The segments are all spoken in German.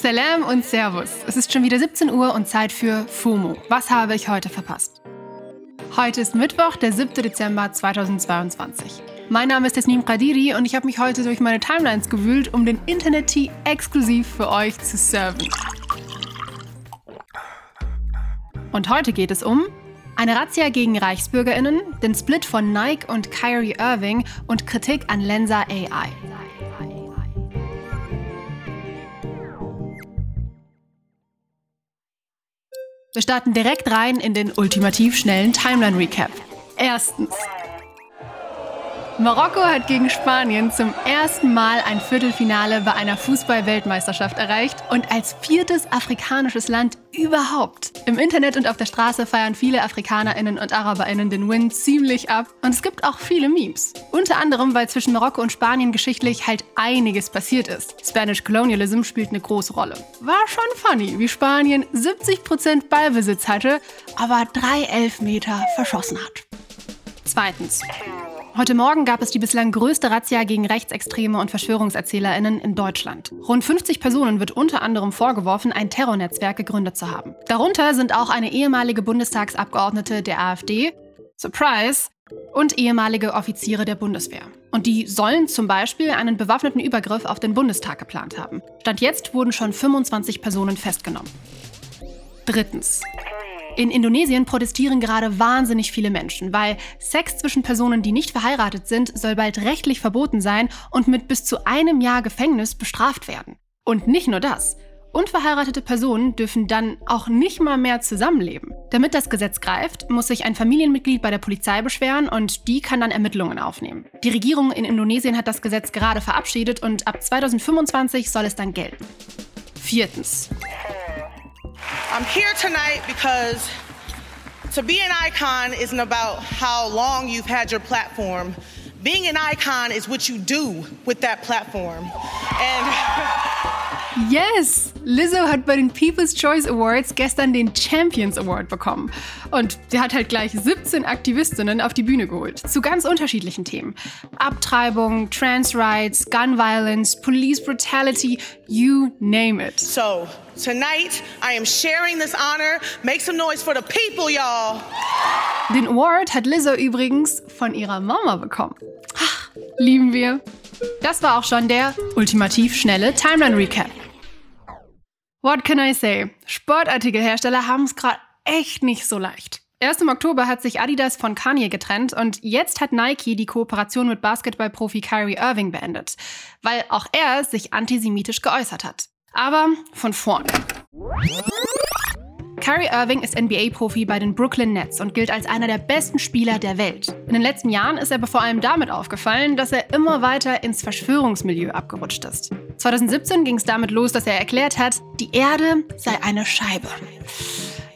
Salam und Servus. Es ist schon wieder 17 Uhr und Zeit für FOMO. Was habe ich heute verpasst? Heute ist Mittwoch, der 7. Dezember 2022. Mein Name ist Tasnim Qadiri und ich habe mich heute durch meine Timelines gewühlt, um den Internet-Tee exklusiv für euch zu serven. Und heute geht es um eine Razzia gegen ReichsbürgerInnen, den Split von Nike und Kyrie Irving und Kritik an Lensa AI. Wir starten direkt rein in den ultimativ schnellen Timeline Recap. Erstens. Marokko hat gegen Spanien zum ersten Mal ein Viertelfinale bei einer Fußball-Weltmeisterschaft erreicht und als viertes afrikanisches Land überhaupt. Im Internet und auf der Straße feiern viele AfrikanerInnen und AraberInnen den Win ziemlich ab und es gibt auch viele Memes. Unter anderem, weil zwischen Marokko und Spanien geschichtlich halt einiges passiert ist. Spanish Colonialism spielt eine große Rolle. War schon funny, wie Spanien 70% Ballbesitz hatte, aber drei Elfmeter verschossen hat. Zweitens. Heute Morgen gab es die bislang größte Razzia gegen Rechtsextreme und VerschwörungserzählerInnen in Deutschland. Rund 50 Personen wird unter anderem vorgeworfen, ein Terrornetzwerk gegründet zu haben. Darunter sind auch eine ehemalige Bundestagsabgeordnete der AfD, Surprise, und ehemalige Offiziere der Bundeswehr. Und die sollen zum Beispiel einen bewaffneten Übergriff auf den Bundestag geplant haben. Stand jetzt wurden schon 25 Personen festgenommen. Drittens. In Indonesien protestieren gerade wahnsinnig viele Menschen, weil Sex zwischen Personen, die nicht verheiratet sind, soll bald rechtlich verboten sein und mit bis zu einem Jahr Gefängnis bestraft werden. Und nicht nur das. Unverheiratete Personen dürfen dann auch nicht mal mehr zusammenleben. Damit das Gesetz greift, muss sich ein Familienmitglied bei der Polizei beschweren und die kann dann Ermittlungen aufnehmen. Die Regierung in Indonesien hat das Gesetz gerade verabschiedet und ab 2025 soll es dann gelten. Viertens. I'm here tonight because to be an icon isn't about how long you've had your platform. Being an icon is what you do with that platform. And yes, Lizzo hat bei den People's Choice Awards gestern den Champions Award bekommen. Und sie hat halt gleich 17 Aktivistinnen auf die Bühne geholt. Zu ganz unterschiedlichen Themen. Abtreibung, Trans Rights, Gun Violence, Police Brutality, you name it. So, tonight I am sharing this honor. Make some noise for the people, y'all. Den Award hat Lizzo übrigens von ihrer Mama bekommen. Ach, lieben wir. Das war auch schon der ultimativ schnelle Timeline Recap. What can I say? Sportartikelhersteller haben es gerade echt nicht so leicht. Erst im Oktober hat sich Adidas von Kanye getrennt und jetzt hat Nike die Kooperation mit Basketballprofi Kyrie Irving beendet, weil auch er sich antisemitisch geäußert hat. Aber von vorn. Kyrie Irving ist NBA-Profi bei den Brooklyn Nets und gilt als einer der besten Spieler der Welt. In den letzten Jahren ist er vor allem damit aufgefallen, dass er immer weiter ins Verschwörungsmilieu abgerutscht ist. 2017 ging es damit los, dass er erklärt hat, die Erde sei eine Scheibe.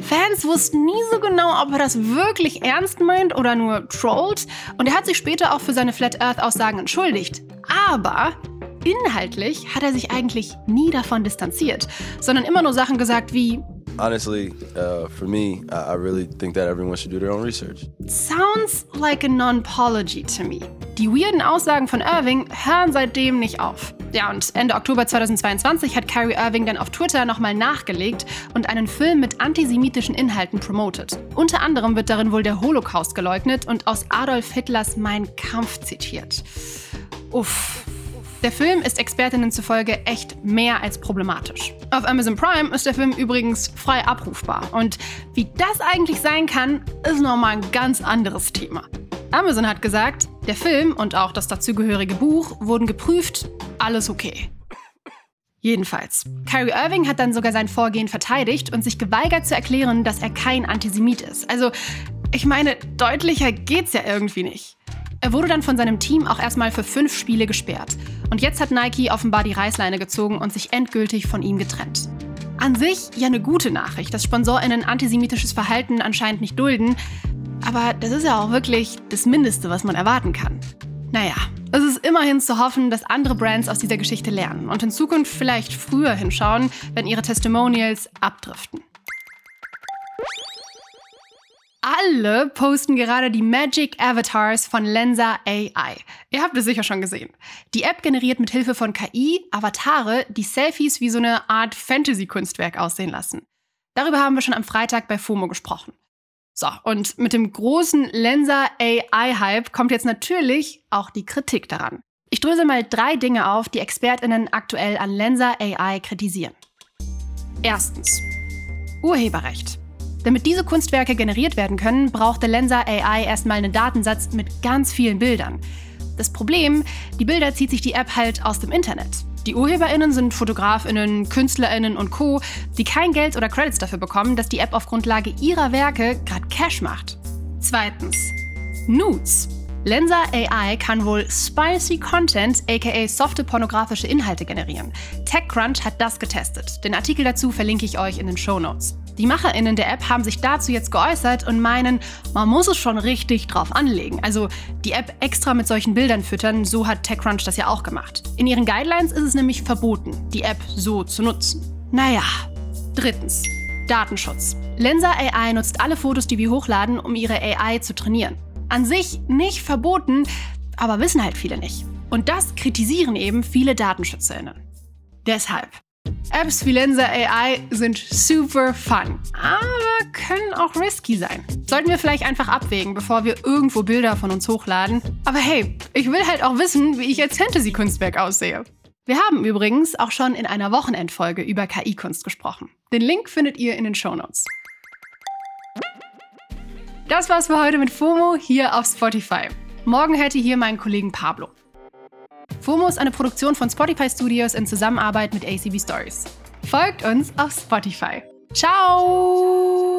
Fans wussten nie so genau, ob er das wirklich ernst meint oder nur trollt. Und er hat sich später auch für seine Flat Earth-Aussagen entschuldigt. Aber inhaltlich hat er sich eigentlich nie davon distanziert, sondern immer nur Sachen gesagt wie, honestly, uh, for me, I, really think that everyone should do their own research. Sounds like a non-apology to me. Die weirden Aussagen von Irving hören seitdem nicht auf. Ja, und Ende Oktober 2022 hat Kyrie Irving dann auf Twitter nochmal nachgelegt und einen Film mit antisemitischen Inhalten promotet. Unter anderem wird darin wohl der Holocaust geleugnet und aus Adolf Hitlers Mein Kampf zitiert. Uff. Der Film ist Expertinnen zufolge echt mehr als problematisch. Auf Amazon Prime ist der Film übrigens frei abrufbar. Und wie das eigentlich sein kann, ist nochmal ein ganz anderes Thema. Amazon hat gesagt, der Film und auch das dazugehörige Buch wurden geprüft, alles okay. Jedenfalls, Kyrie Irving hat dann sogar sein Vorgehen verteidigt und sich geweigert zu erklären, dass er kein Antisemit ist. Also, ich meine, deutlicher geht's ja irgendwie nicht. Er wurde dann von seinem Team auch erstmal für fünf Spiele gesperrt. Und jetzt hat Nike offenbar die Reißleine gezogen und sich endgültig von ihm getrennt. An sich ja eine gute Nachricht, dass SponsorInnen antisemitisches Verhalten anscheinend nicht dulden. Aber das ist ja auch wirklich das Mindeste, was man erwarten kann. Naja, es ist immerhin zu hoffen, dass andere Brands aus dieser Geschichte lernen und in Zukunft vielleicht früher hinschauen, wenn ihre Testimonials abdriften. Alle posten gerade die Magic Avatars von Lensa AI. Ihr habt es sicher schon gesehen. Die App generiert mit Hilfe von KI Avatare, die Selfies wie so eine Art Fantasy-Kunstwerk aussehen lassen. Darüber haben wir schon am Freitag bei FOMO gesprochen. So, und mit dem großen Lensa AI-Hype kommt jetzt natürlich auch die Kritik daran. Ich dröse mal drei Dinge auf, die ExpertInnen aktuell an Lensa AI kritisieren. Erstens. Urheberrecht. Damit diese Kunstwerke generiert werden können, brauchte Lensa AI erstmal einen Datensatz mit ganz vielen Bildern. Das Problem, die Bilder zieht sich die App halt aus dem Internet. Die UrheberInnen sind FotografInnen, KünstlerInnen und Co., die kein Geld oder Credits dafür bekommen, dass die App auf Grundlage ihrer Werke gerade Cash macht. Zweitens. Nudes. Lensa AI kann wohl spicy Content, aka softe pornografische Inhalte generieren. TechCrunch hat das getestet. Den Artikel dazu verlinke ich euch in den Show Notes. Die MacherInnen der App haben sich dazu jetzt geäußert und meinen, man muss es schon richtig drauf anlegen. Also die App extra mit solchen Bildern füttern, so hat TechCrunch das ja auch gemacht. In ihren Guidelines ist es nämlich verboten, die App so zu nutzen. Naja. Drittens. Datenschutz. Lensa AI nutzt alle Fotos, die wir hochladen, um ihre AI zu trainieren. An sich nicht verboten, aber wissen halt viele nicht. Und das kritisieren eben viele DatenschützerInnen. Deshalb, Apps wie Lensa AI sind super fun, aber können auch risky sein. Sollten wir vielleicht einfach abwägen, bevor wir irgendwo Bilder von uns hochladen. Aber hey, ich will halt auch wissen, wie ich als Fantasy-Kunstwerk aussehe. Wir haben übrigens auch schon in einer Wochenendfolge über KI-Kunst gesprochen. Den Link findet ihr in den Shownotes. Das war's für heute mit FOMO hier auf Spotify. Morgen hört ihr hier meinen Kollegen Pablo. FOMO ist eine Produktion von Spotify Studios in Zusammenarbeit mit ACB Stories. Folgt uns auf Spotify. Ciao!